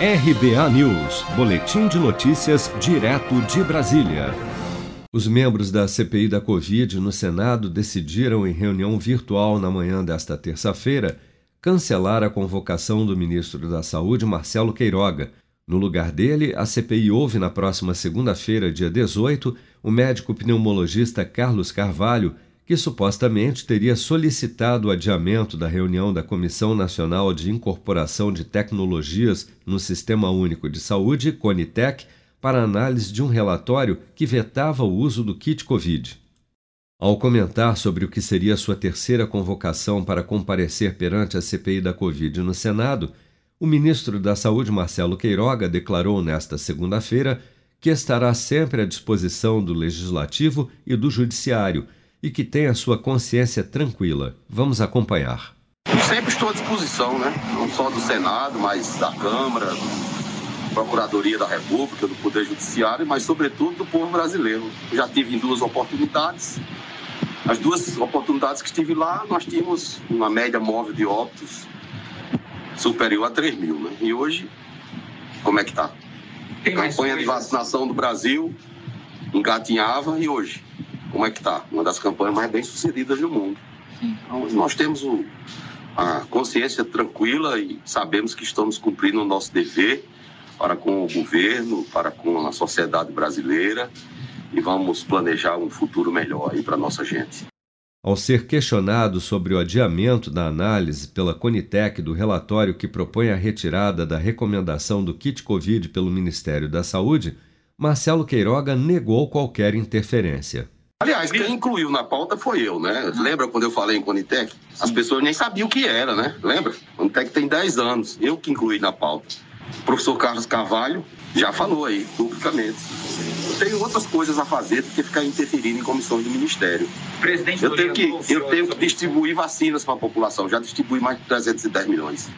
RBA News, Boletim de Notícias, direto de Brasília. Os membros da CPI da Covid no Senado decidiram, em reunião virtual na manhã desta terça-feira, cancelar a convocação do ministro da Saúde, Marcelo Queiroga. No lugar dele, a CPI ouve na próxima segunda-feira, dia 18, o médico pneumologista Carlos Carvalho que supostamente teria solicitado o adiamento da reunião da Comissão Nacional de Incorporação de Tecnologias no Sistema Único de Saúde, CONITEC, para análise de um relatório que vetava o uso do kit Covid. Ao comentar sobre o que seria sua terceira convocação para comparecer perante a CPI da Covid no Senado, o ministro da Saúde, Marcelo Queiroga, declarou nesta segunda-feira que estará sempre à disposição do Legislativo e do Judiciário e que tem a sua consciência tranquila. Vamos acompanhar. Sempre estou à disposição, né? Não só do Senado, mas da Câmara, da Procuradoria da República, do Poder Judiciário, mas sobretudo do povo brasileiro. Já tive em duas oportunidades. As duas oportunidades que estive lá, nós tínhamos uma média móvel de óbitos superior a 3 mil, né? E hoje, como é que está? Campanha de vacinação do Brasil engatinhava e hoje? Como é que está? Uma das campanhas mais bem sucedidas do mundo. Então, nós temos o, a consciência tranquila e sabemos que estamos cumprindo o nosso dever para com o governo, para com a sociedade brasileira e vamos planejar um futuro melhor aí para nossa gente. Ao ser questionado sobre o adiamento da análise pela Conitec do relatório que propõe a retirada da recomendação do kit Covid pelo Ministério da Saúde, Marcelo Queiroga negou qualquer interferência. Aliás, quem incluiu na pauta foi eu, né? Lembra quando eu falei em Conitec? As pessoas nem sabiam o que era, né? Lembra? Conitec tem 10 anos, eu que incluí na pauta. O professor Carlos Carvalho já falou aí, publicamente. Eu tenho outras coisas a fazer do que ficar interferindo em comissões do Ministério. Presidente eu tenho que, eu tenho que distribuir vacinas para a população, já distribuí mais de 310 milhões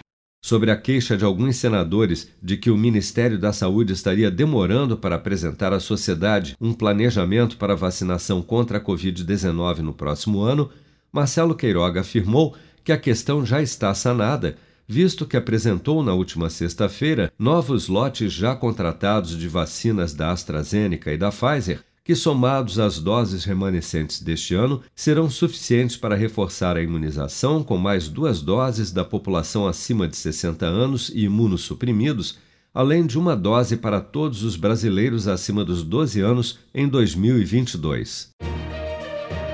sobre a queixa de alguns senadores de que o Ministério da Saúde estaria demorando para apresentar à sociedade um planejamento para vacinação contra a Covid-19 no próximo ano, Marcelo Queiroga afirmou que a questão já está sanada, visto que apresentou na última sexta-feira novos lotes já contratados de vacinas da AstraZeneca e da Pfizer que, somados às doses remanescentes deste ano, serão suficientes para reforçar a imunização com mais duas doses da população acima de 60 anos e imunossuprimidos, além de uma dose para todos os brasileiros acima dos 12 anos em 2022.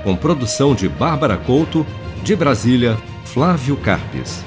Com produção de Bárbara Couto, de Brasília, Flávio Carpes.